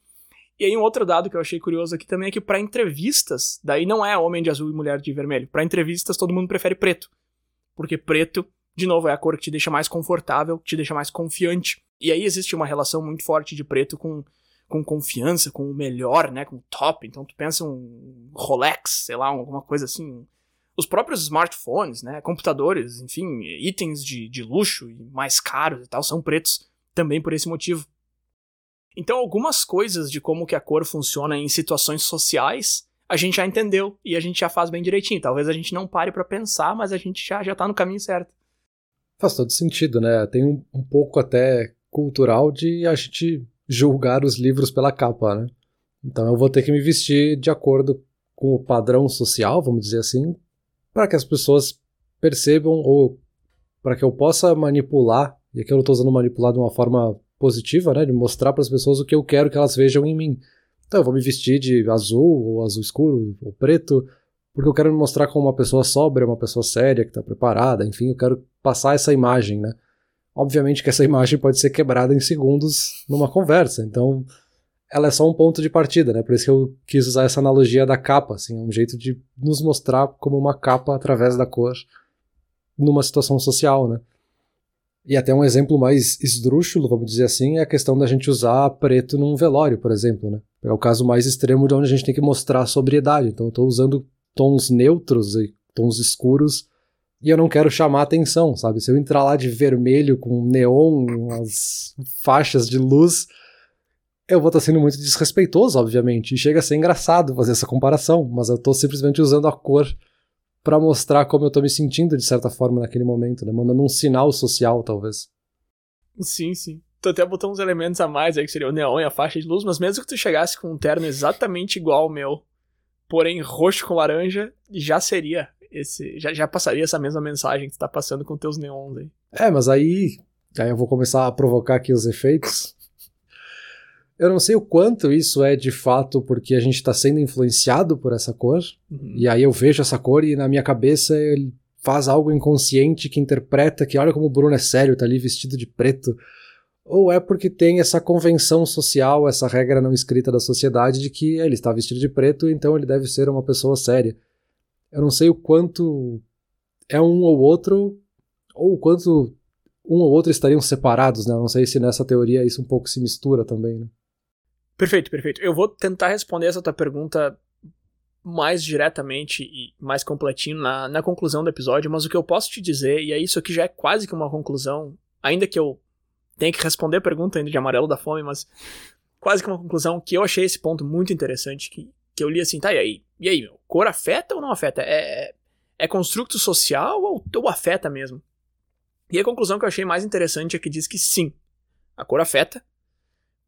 E aí um outro dado que eu achei curioso aqui também é que para entrevistas, daí não é homem de azul e mulher de vermelho. Para entrevistas todo mundo prefere preto. Porque preto, de novo, é a cor que te deixa mais confortável, te deixa mais confiante. E aí existe uma relação muito forte de preto com com confiança, com o melhor, né, com o top. Então tu pensa um Rolex, sei lá, alguma coisa assim. Os próprios smartphones, né, computadores, enfim, itens de, de luxo e mais caros e tal, são pretos também por esse motivo. Então algumas coisas de como que a cor funciona em situações sociais, a gente já entendeu e a gente já faz bem direitinho. Talvez a gente não pare para pensar, mas a gente já, já tá no caminho certo. Faz todo sentido, né? Tem um, um pouco até cultural de a gente julgar os livros pela capa, né? Então eu vou ter que me vestir de acordo com o padrão social, vamos dizer assim, para que as pessoas percebam ou para que eu possa manipular, e aqui eu estou usando manipular de uma forma positiva, né, de mostrar para as pessoas o que eu quero que elas vejam em mim. Então eu vou me vestir de azul, ou azul escuro, ou preto, porque eu quero me mostrar como uma pessoa sóbria, uma pessoa séria, que está preparada, enfim, eu quero passar essa imagem, né? Obviamente que essa imagem pode ser quebrada em segundos numa conversa, então ela é só um ponto de partida, né? Por isso que eu quis usar essa analogia da capa, assim, é um jeito de nos mostrar como uma capa através da cor numa situação social, né? E até um exemplo mais esdrúxulo, vamos dizer assim, é a questão da gente usar preto num velório, por exemplo, né? É o caso mais extremo de onde a gente tem que mostrar sobriedade. Então eu estou usando tons neutros e tons escuros e eu não quero chamar atenção, sabe? Se eu entrar lá de vermelho com neon, umas faixas de luz, eu vou estar sendo muito desrespeitoso, obviamente. E chega a ser engraçado fazer essa comparação, mas eu estou simplesmente usando a cor para mostrar como eu estou me sentindo de certa forma naquele momento, né? Mandando um sinal social, talvez. Sim, sim. Tu até botou uns elementos a mais aí, que seria o neon e a faixa de luz, mas mesmo que tu chegasse com um terno exatamente igual ao meu, porém roxo com laranja, já seria esse já, já passaria essa mesma mensagem que tu tá passando com teus neons aí. É, mas aí, aí eu vou começar a provocar aqui os efeitos. Eu não sei o quanto isso é de fato porque a gente está sendo influenciado por essa cor, uhum. e aí eu vejo essa cor e na minha cabeça ele faz algo inconsciente que interpreta que olha como o Bruno é sério, tá ali vestido de preto. Ou é porque tem essa convenção social, essa regra não escrita da sociedade de que ele está vestido de preto, então ele deve ser uma pessoa séria. Eu não sei o quanto é um ou outro, ou o quanto um ou outro estariam separados, né? Eu não sei se nessa teoria isso um pouco se mistura também, né? Perfeito, perfeito. Eu vou tentar responder essa tua pergunta mais diretamente e mais completinho na, na conclusão do episódio, mas o que eu posso te dizer, e é isso aqui já é quase que uma conclusão, ainda que eu tenha que responder a pergunta ainda de amarelo da fome, mas quase que uma conclusão que eu achei esse ponto muito interessante, que que eu li assim, tá, e aí? E aí, meu? Cor afeta ou não afeta? É, é, é construto social ou, ou afeta mesmo? E a conclusão que eu achei mais interessante é que diz que sim, a cor afeta.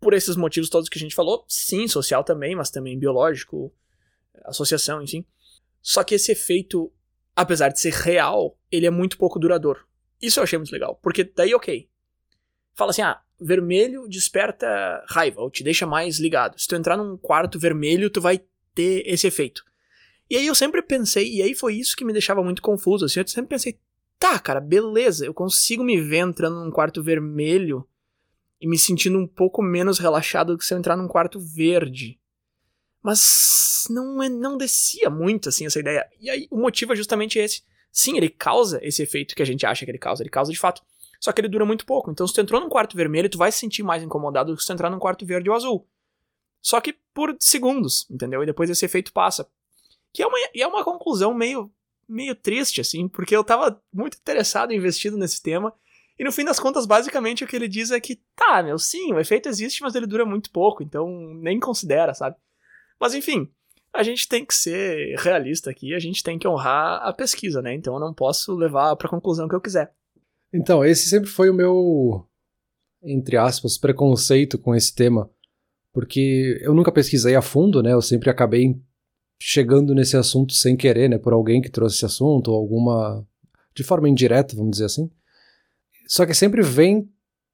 Por esses motivos todos que a gente falou, sim, social também, mas também biológico, associação, enfim. Só que esse efeito, apesar de ser real, ele é muito pouco duradouro. Isso eu achei muito legal, porque daí, ok. Fala assim, ah, vermelho desperta raiva, ou te deixa mais ligado. Se tu entrar num quarto vermelho, tu vai ter esse efeito. E aí eu sempre pensei, e aí foi isso que me deixava muito confuso, assim, eu sempre pensei, tá, cara, beleza, eu consigo me ver entrando num quarto vermelho e me sentindo um pouco menos relaxado do que se eu entrar num quarto verde. Mas não, é, não descia muito, assim, essa ideia. E aí o motivo é justamente esse. Sim, ele causa esse efeito que a gente acha que ele causa, ele causa de fato. Só que ele dura muito pouco. Então, se tu entrou num quarto vermelho, tu vai se sentir mais incomodado do que se tu entrar num quarto verde ou azul. Só que por segundos, entendeu? E depois esse efeito passa. Que é uma, é uma conclusão meio, meio triste, assim, porque eu tava muito interessado e investido nesse tema. E no fim das contas, basicamente, o que ele diz é que, tá, meu, sim, o efeito existe, mas ele dura muito pouco, então nem considera, sabe? Mas enfim, a gente tem que ser realista aqui, a gente tem que honrar a pesquisa, né? Então eu não posso levar pra conclusão que eu quiser. Então, esse sempre foi o meu, entre aspas, preconceito com esse tema. Porque eu nunca pesquisei a fundo, né? Eu sempre acabei chegando nesse assunto sem querer, né? Por alguém que trouxe esse assunto, ou alguma. de forma indireta, vamos dizer assim. Só que sempre vem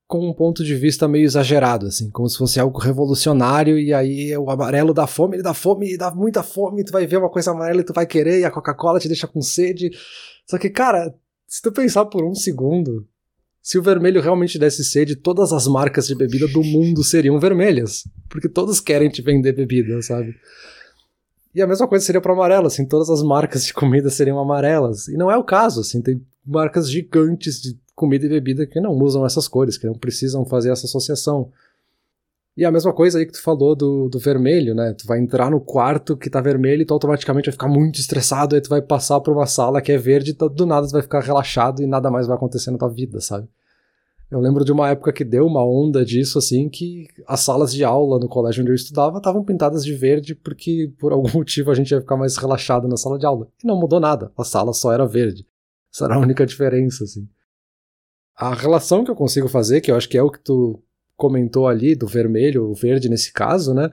com um ponto de vista meio exagerado, assim, como se fosse algo revolucionário, e aí o amarelo dá fome, ele dá fome, e dá muita fome, tu vai ver uma coisa amarela e tu vai querer, e a Coca-Cola te deixa com sede. Só que, cara, se tu pensar por um segundo, se o vermelho realmente desse sede, todas as marcas de bebida do mundo seriam vermelhas. Porque todos querem te vender bebida, sabe? E a mesma coisa seria para amarelo, assim, todas as marcas de comida seriam amarelas. E não é o caso, assim, tem marcas gigantes de comida e bebida que não usam essas cores, que não precisam fazer essa associação. E a mesma coisa aí que tu falou do, do vermelho, né? Tu vai entrar no quarto que tá vermelho e tu automaticamente vai ficar muito estressado, aí tu vai passar pra uma sala que é verde e do nada tu vai ficar relaxado e nada mais vai acontecer na tua vida, sabe? Eu lembro de uma época que deu uma onda disso, assim, que as salas de aula no colégio onde eu estudava estavam pintadas de verde porque por algum motivo a gente ia ficar mais relaxado na sala de aula. E não mudou nada, a sala só era verde. Essa era a única diferença, assim. A relação que eu consigo fazer, que eu acho que é o que tu comentou ali, do vermelho, o verde nesse caso, né?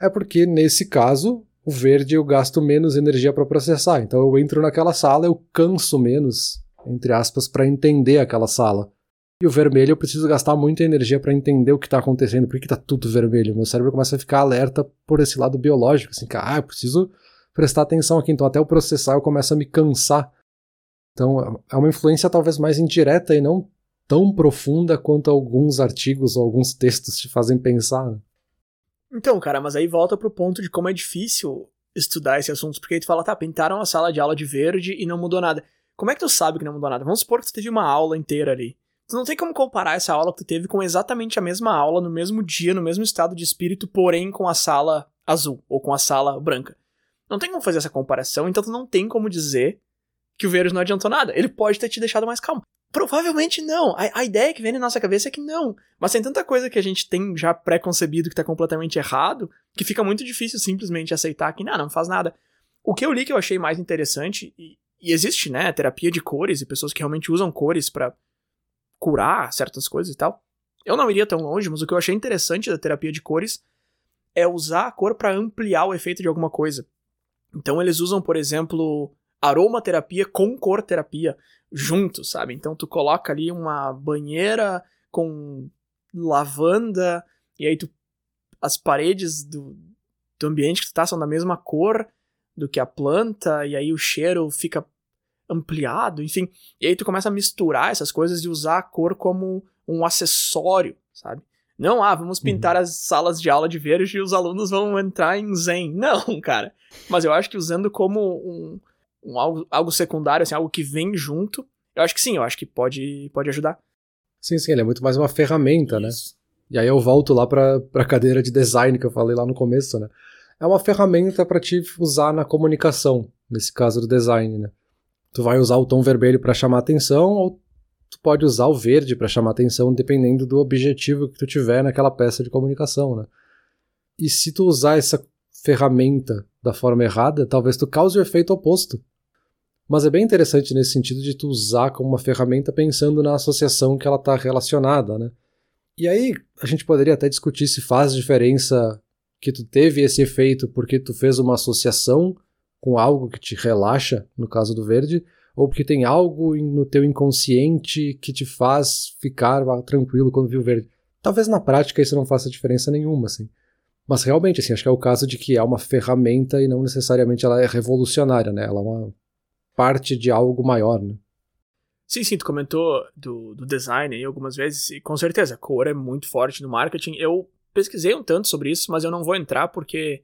É porque nesse caso, o verde eu gasto menos energia para processar. Então eu entro naquela sala, eu canso menos, entre aspas, para entender aquela sala. E o vermelho eu preciso gastar muita energia para entender o que tá acontecendo, por que, tá tudo vermelho. Meu cérebro começa a ficar alerta por esse lado biológico, assim, que, ah, eu preciso prestar atenção aqui, então até eu processar eu começo a me cansar. Então é uma influência talvez mais indireta e não tão profunda quanto alguns artigos ou alguns textos te fazem pensar. Né? Então, cara, mas aí volta pro ponto de como é difícil estudar esse assunto, porque aí tu fala, tá, pintaram a sala de aula de verde e não mudou nada. Como é que tu sabe que não mudou nada? Vamos supor que tu teve uma aula inteira ali. Tu não tem como comparar essa aula que tu teve com exatamente a mesma aula, no mesmo dia, no mesmo estado de espírito, porém com a sala azul ou com a sala branca. Não tem como fazer essa comparação, então tu não tem como dizer que o vírus não adiantou nada. Ele pode ter te deixado mais calmo. Provavelmente não. A, a, ideia que vem na nossa cabeça é que não. Mas tem tanta coisa que a gente tem já pré-concebido que tá completamente errado, que fica muito difícil simplesmente aceitar que, não, não faz nada. O que eu li que eu achei mais interessante, e, e existe, né, terapia de cores e pessoas que realmente usam cores para curar certas coisas e tal. Eu não iria tão longe, mas o que eu achei interessante da terapia de cores é usar a cor para ampliar o efeito de alguma coisa. Então eles usam, por exemplo, aromaterapia com cor terapia juntos, sabe? Então tu coloca ali uma banheira com lavanda e aí tu as paredes do, do ambiente que tu tá são da mesma cor do que a planta e aí o cheiro fica ampliado, enfim. E aí tu começa a misturar essas coisas e usar a cor como um acessório, sabe? Não, ah, vamos pintar uhum. as salas de aula de verde e os alunos vão entrar em zen. Não, cara. Mas eu acho que usando como um, um algo, algo secundário, assim, algo que vem junto, eu acho que sim, eu acho que pode, pode ajudar. Sim, sim, ele é muito mais uma ferramenta, né? Isso. né? E aí eu volto lá pra, pra cadeira de design que eu falei lá no começo, né? É uma ferramenta para te usar na comunicação, nesse caso do design, né? tu vai usar o tom vermelho para chamar atenção ou tu pode usar o verde para chamar atenção dependendo do objetivo que tu tiver naquela peça de comunicação, né? E se tu usar essa ferramenta da forma errada, talvez tu cause o efeito oposto. Mas é bem interessante nesse sentido de tu usar como uma ferramenta pensando na associação que ela está relacionada, né? E aí a gente poderia até discutir se faz diferença que tu teve esse efeito porque tu fez uma associação com algo que te relaxa, no caso do verde, ou porque tem algo no teu inconsciente que te faz ficar tranquilo quando viu verde. Talvez na prática isso não faça diferença nenhuma, assim. Mas realmente, assim, acho que é o caso de que é uma ferramenta e não necessariamente ela é revolucionária, né? Ela é uma parte de algo maior, né? Sim, sim, tu comentou do, do design aí algumas vezes, e com certeza, a cor é muito forte no marketing. Eu pesquisei um tanto sobre isso, mas eu não vou entrar porque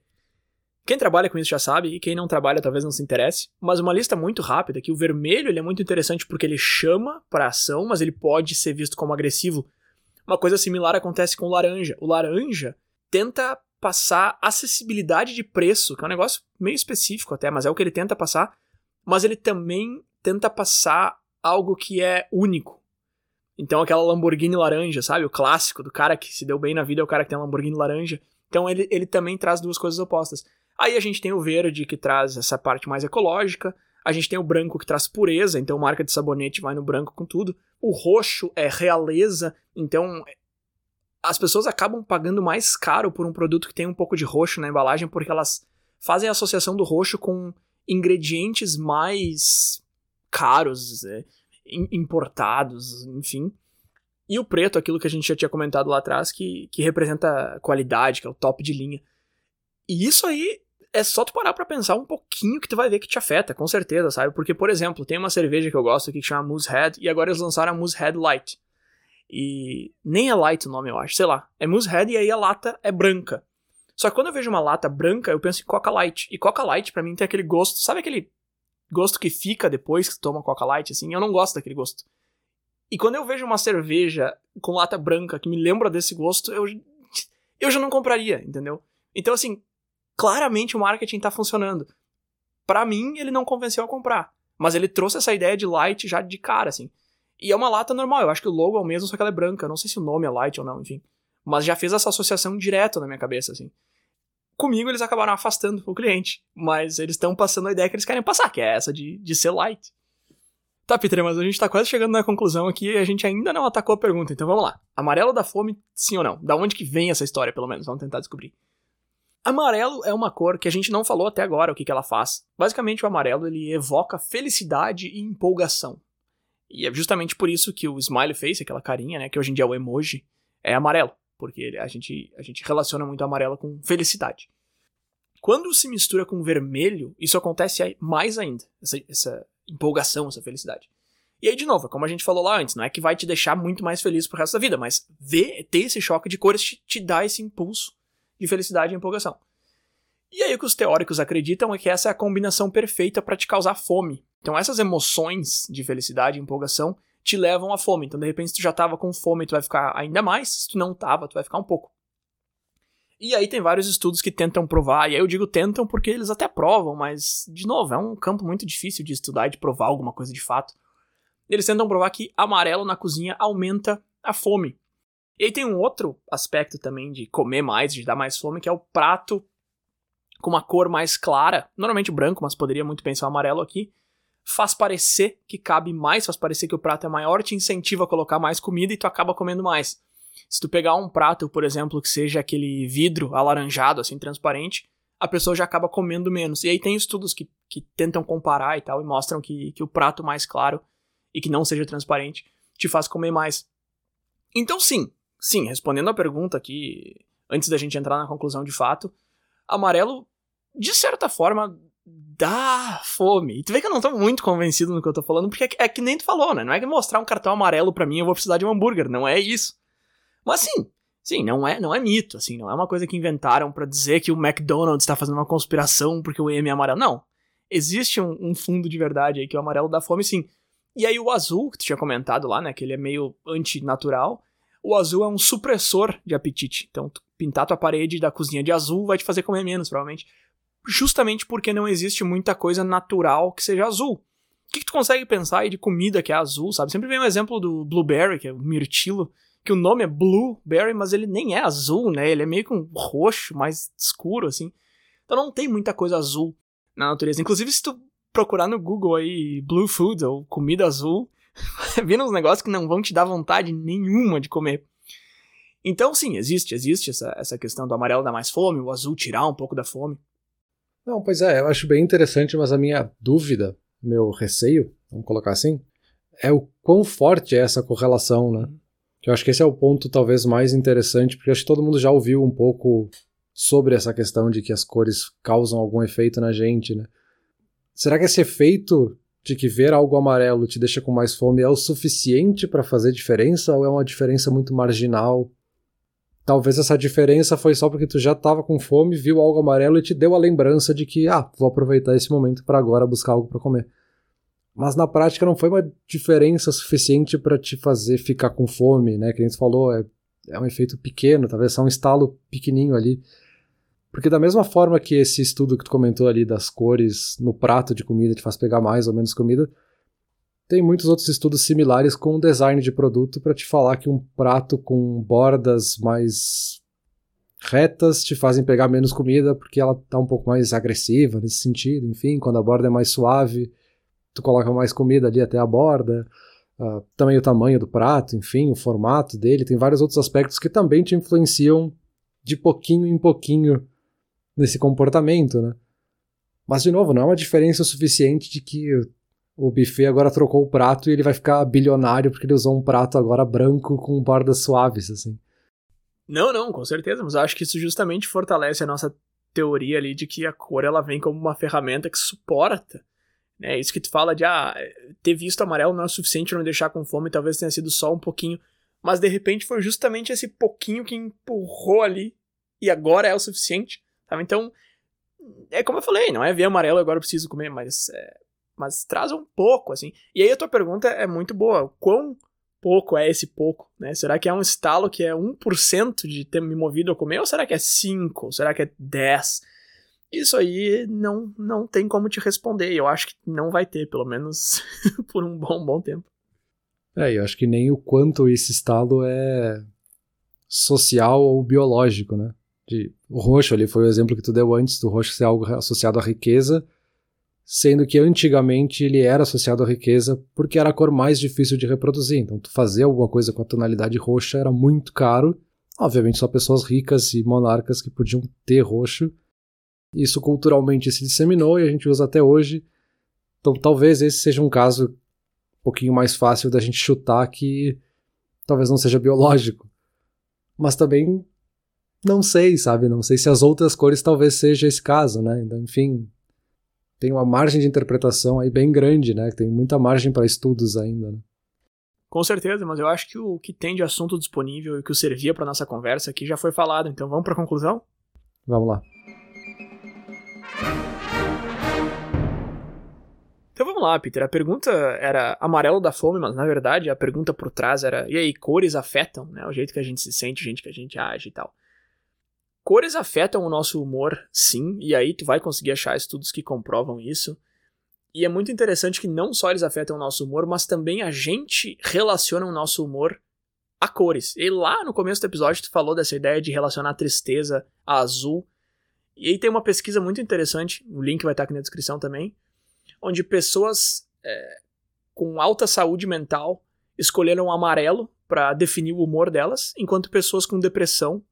quem trabalha com isso já sabe, e quem não trabalha talvez não se interesse. Mas uma lista muito rápida, que o vermelho ele é muito interessante porque ele chama para ação, mas ele pode ser visto como agressivo. Uma coisa similar acontece com o laranja. O laranja tenta passar acessibilidade de preço, que é um negócio meio específico até, mas é o que ele tenta passar, mas ele também tenta passar algo que é único. Então aquela Lamborghini laranja, sabe? O clássico do cara que se deu bem na vida é o cara que tem a Lamborghini laranja. Então ele, ele também traz duas coisas opostas. Aí a gente tem o verde que traz essa parte mais ecológica, a gente tem o branco que traz pureza, então marca de sabonete vai no branco com tudo. O roxo é realeza, então as pessoas acabam pagando mais caro por um produto que tem um pouco de roxo na embalagem porque elas fazem a associação do roxo com ingredientes mais caros, é, importados, enfim. E o preto, aquilo que a gente já tinha comentado lá atrás, que, que representa qualidade, que é o top de linha. E isso aí é só tu parar pra pensar um pouquinho que tu vai ver que te afeta, com certeza, sabe? Porque, por exemplo, tem uma cerveja que eu gosto aqui que chama Moosehead, e agora eles lançaram a Moosehead Light. E nem é light o nome, eu acho, sei lá. É Moosehead e aí a lata é branca. Só que quando eu vejo uma lata branca, eu penso em Coca Light. E Coca Light, para mim, tem aquele gosto, sabe aquele gosto que fica depois que toma Coca Light, assim? Eu não gosto daquele gosto. E quando eu vejo uma cerveja com lata branca que me lembra desse gosto, eu, eu já não compraria, entendeu? Então, assim, claramente o marketing tá funcionando. Para mim, ele não convenceu a comprar. Mas ele trouxe essa ideia de light já de cara, assim. E é uma lata normal, eu acho que o logo é o mesmo, só que ela é branca. Eu não sei se o nome é light ou não, enfim. Mas já fez essa associação direto na minha cabeça, assim. Comigo eles acabaram afastando o cliente, mas eles estão passando a ideia que eles querem passar, que é essa de, de ser light. Tá, Peter, mas a gente tá quase chegando na conclusão aqui e a gente ainda não atacou a pergunta, então vamos lá. Amarelo da fome, sim ou não? Da onde que vem essa história, pelo menos? Vamos tentar descobrir. Amarelo é uma cor que a gente não falou até agora o que, que ela faz. Basicamente, o amarelo ele evoca felicidade e empolgação. E é justamente por isso que o smiley face, aquela carinha, né, que hoje em dia é o emoji, é amarelo, porque a gente, a gente relaciona muito amarelo com felicidade. Quando se mistura com vermelho, isso acontece mais ainda, essa, essa empolgação, essa felicidade. E aí, de novo, como a gente falou lá antes, não é que vai te deixar muito mais feliz pro resto da vida, mas ver, ter esse choque de cores te, te dá esse impulso de felicidade e empolgação. E aí o que os teóricos acreditam é que essa é a combinação perfeita para te causar fome. Então essas emoções de felicidade e empolgação te levam à fome. Então de repente se tu já tava com fome, tu vai ficar ainda mais, se tu não tava, tu vai ficar um pouco. E aí tem vários estudos que tentam provar, e aí eu digo tentam porque eles até provam, mas de novo, é um campo muito difícil de estudar e de provar alguma coisa de fato. Eles tentam provar que amarelo na cozinha aumenta a fome. E aí tem um outro aspecto também de comer mais, de dar mais fome, que é o prato com uma cor mais clara, normalmente branco, mas poderia muito pensar amarelo aqui, faz parecer que cabe mais, faz parecer que o prato é maior, te incentiva a colocar mais comida e tu acaba comendo mais. Se tu pegar um prato, por exemplo, que seja aquele vidro alaranjado, assim, transparente, a pessoa já acaba comendo menos. E aí tem estudos que, que tentam comparar e tal, e mostram que, que o prato mais claro e que não seja transparente te faz comer mais. Então, sim, sim, respondendo a pergunta aqui, antes da gente entrar na conclusão de fato, amarelo, de certa forma, dá fome. E tu vê que eu não tô muito convencido no que eu tô falando, porque é que, é que nem tu falou, né? Não é que mostrar um cartão amarelo para mim eu vou precisar de um hambúrguer, não é isso. Mas sim, sim, não é, não é mito, assim, não é uma coisa que inventaram para dizer que o McDonald's tá fazendo uma conspiração porque o M é amarelo. Não. Existe um, um fundo de verdade aí que o amarelo dá fome, sim. E aí o azul, que tu tinha comentado lá, né, que ele é meio antinatural, o azul é um supressor de apetite. Então, pintar tua parede da cozinha de azul vai te fazer comer menos, provavelmente. Justamente porque não existe muita coisa natural que seja azul. O que, que tu consegue pensar aí de comida que é azul, sabe? Sempre vem o um exemplo do blueberry, que é o mirtilo, que o nome é blueberry, mas ele nem é azul, né? Ele é meio que um roxo, mais escuro, assim. Então não tem muita coisa azul na natureza. Inclusive, se tu procurar no Google aí blue food ou comida azul, vindo uns negócios que não vão te dar vontade nenhuma de comer. Então, sim, existe, existe essa, essa questão do amarelo dar mais fome, o azul tirar um pouco da fome. Não, pois é, eu acho bem interessante, mas a minha dúvida, meu receio, vamos colocar assim, é o quão forte é essa correlação, né? Eu acho que esse é o ponto talvez mais interessante, porque acho que todo mundo já ouviu um pouco sobre essa questão de que as cores causam algum efeito na gente, né? Será que esse efeito de que ver algo amarelo te deixa com mais fome é o suficiente para fazer diferença ou é uma diferença muito marginal? Talvez essa diferença foi só porque tu já estava com fome, viu algo amarelo e te deu a lembrança de que, ah, vou aproveitar esse momento para agora buscar algo para comer. Mas na prática não foi uma diferença suficiente para te fazer ficar com fome, né? Que a gente falou, é, é um efeito pequeno, talvez só um estalo pequenininho ali. Porque da mesma forma que esse estudo que tu comentou ali das cores no prato de comida te faz pegar mais ou menos comida, tem muitos outros estudos similares com o design de produto para te falar que um prato com bordas mais retas te fazem pegar menos comida porque ela tá um pouco mais agressiva nesse sentido. Enfim, quando a borda é mais suave, tu coloca mais comida ali até a borda. Uh, também o tamanho do prato, enfim, o formato dele. Tem vários outros aspectos que também te influenciam de pouquinho em pouquinho nesse comportamento, né? Mas, de novo, não é uma diferença suficiente de que o buffet agora trocou o prato e ele vai ficar bilionário porque ele usou um prato agora branco com bordas suaves, assim. Não, não, com certeza, mas acho que isso justamente fortalece a nossa teoria ali de que a cor ela vem como uma ferramenta que suporta. Né? Isso que tu fala de ah, ter visto amarelo não é suficiente não deixar com fome, talvez tenha sido só um pouquinho, mas de repente foi justamente esse pouquinho que empurrou ali e agora é o suficiente. Então, é como eu falei, não é ver amarelo agora eu preciso comer, mas, é, mas traz um pouco, assim. E aí a tua pergunta é muito boa. Quão pouco é esse pouco, né? Será que é um estalo que é 1% de ter me movido a comer, ou será que é 5, ou será que é 10? Isso aí não, não tem como te responder, eu acho que não vai ter, pelo menos por um bom, bom tempo. É, eu acho que nem o quanto esse estalo é social ou biológico, né? de o roxo ali foi o exemplo que tu deu antes do roxo ser algo associado à riqueza, sendo que antigamente ele era associado à riqueza porque era a cor mais difícil de reproduzir. Então, tu fazer alguma coisa com a tonalidade roxa era muito caro. Obviamente, só pessoas ricas e monarcas que podiam ter roxo. Isso culturalmente se disseminou e a gente usa até hoje. Então, talvez esse seja um caso um pouquinho mais fácil da gente chutar que talvez não seja biológico. Mas também não sei, sabe? Não sei se as outras cores talvez seja esse caso, né? Então, enfim, tem uma margem de interpretação aí bem grande, né? Tem muita margem para estudos ainda. Né? Com certeza, mas eu acho que o que tem de assunto disponível e que o servia para nossa conversa aqui já foi falado. Então vamos para a conclusão? Vamos lá. Então vamos lá, Peter. A pergunta era amarelo da fome, mas na verdade a pergunta por trás era: e aí, cores afetam, né? O jeito que a gente se sente, o jeito que a gente age e tal. Cores afetam o nosso humor, sim, e aí tu vai conseguir achar estudos que comprovam isso. E é muito interessante que não só eles afetam o nosso humor, mas também a gente relaciona o nosso humor a cores. E lá no começo do episódio tu falou dessa ideia de relacionar tristeza a azul. E aí tem uma pesquisa muito interessante, o link vai estar aqui na descrição também, onde pessoas é, com alta saúde mental escolheram amarelo para definir o humor delas, enquanto pessoas com depressão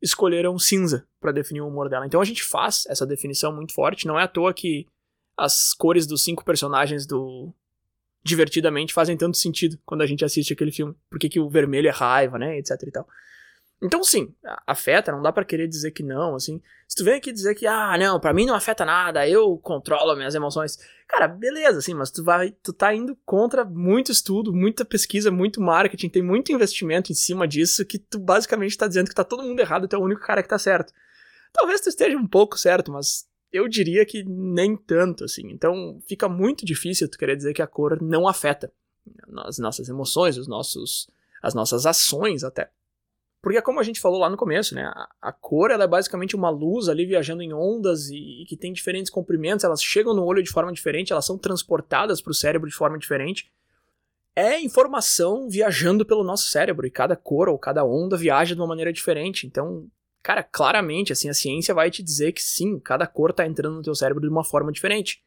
escolheram cinza para definir o humor dela. Então a gente faz essa definição muito forte. Não é à toa que as cores dos cinco personagens do Divertidamente fazem tanto sentido quando a gente assiste aquele filme. Porque que o vermelho é raiva, né, etc e tal. Então, sim, afeta, não dá para querer dizer que não, assim. Se tu vem aqui dizer que, ah, não, para mim não afeta nada, eu controlo minhas emoções. Cara, beleza, assim, mas tu vai, tu tá indo contra muito estudo, muita pesquisa, muito marketing, tem muito investimento em cima disso que tu basicamente tá dizendo que tá todo mundo errado, tu é o único cara que tá certo. Talvez tu esteja um pouco certo, mas eu diria que nem tanto, assim. Então, fica muito difícil tu querer dizer que a cor não afeta as nossas emoções, os nossos, as nossas ações até. Porque como a gente falou lá no começo, né, a, a cor ela é basicamente uma luz ali viajando em ondas e, e, que tem diferentes comprimentos, elas chegam no olho de forma diferente, elas são transportadas para o cérebro de forma diferente. É informação viajando pelo nosso cérebro e cada cor ou cada onda viaja de uma maneira diferente. Então, cara, claramente assim a ciência vai te dizer que sim, cada cor está entrando no teu cérebro de uma forma diferente.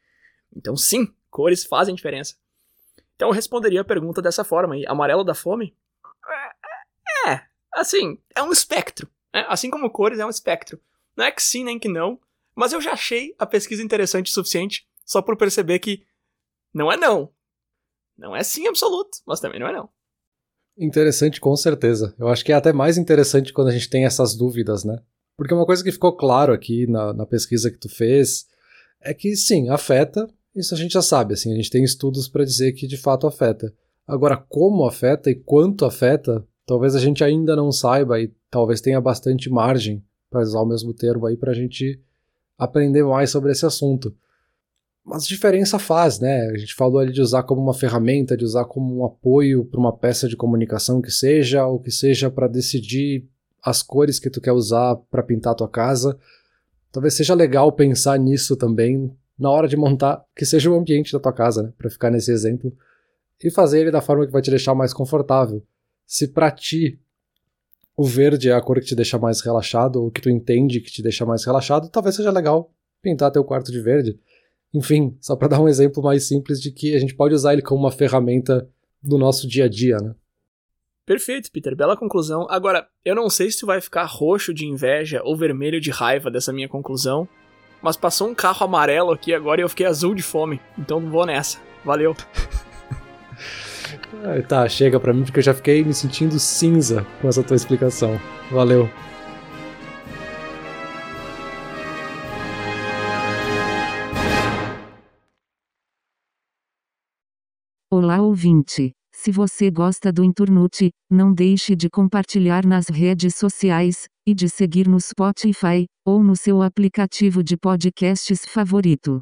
Então, sim, cores fazem diferença. Então eu responderia a pergunta dessa forma aí, amarelo da fome? Assim, é um espectro. Né? Assim como cores é um espectro. Não é que sim nem que não, mas eu já achei a pesquisa interessante o suficiente só por perceber que não é não. Não é sim absoluto, mas também não é não. Interessante, com certeza. Eu acho que é até mais interessante quando a gente tem essas dúvidas, né? Porque uma coisa que ficou claro aqui na, na pesquisa que tu fez é que sim, afeta, isso a gente já sabe, assim, a gente tem estudos para dizer que de fato afeta. Agora, como afeta e quanto afeta, talvez a gente ainda não saiba e talvez tenha bastante margem, para usar o mesmo termo aí, para a gente aprender mais sobre esse assunto. Mas diferença faz, né? A gente falou ali de usar como uma ferramenta, de usar como um apoio para uma peça de comunicação que seja, ou que seja para decidir as cores que tu quer usar para pintar a tua casa. Talvez seja legal pensar nisso também na hora de montar, que seja o ambiente da tua casa, né? Para ficar nesse exemplo e fazer ele da forma que vai te deixar mais confortável. Se para ti o verde é a cor que te deixa mais relaxado, ou que tu entende que te deixa mais relaxado, talvez seja legal pintar teu quarto de verde. Enfim, só para dar um exemplo mais simples de que a gente pode usar ele como uma ferramenta do nosso dia a dia, né? Perfeito, Peter. Bela conclusão. Agora, eu não sei se tu vai ficar roxo de inveja ou vermelho de raiva dessa minha conclusão, mas passou um carro amarelo aqui agora e eu fiquei azul de fome. Então vou nessa. Valeu. ah, tá, chega pra mim porque eu já fiquei me sentindo cinza com essa tua explicação. Valeu. Olá ouvinte. Se você gosta do Inturnute, não deixe de compartilhar nas redes sociais e de seguir no Spotify ou no seu aplicativo de podcasts favorito.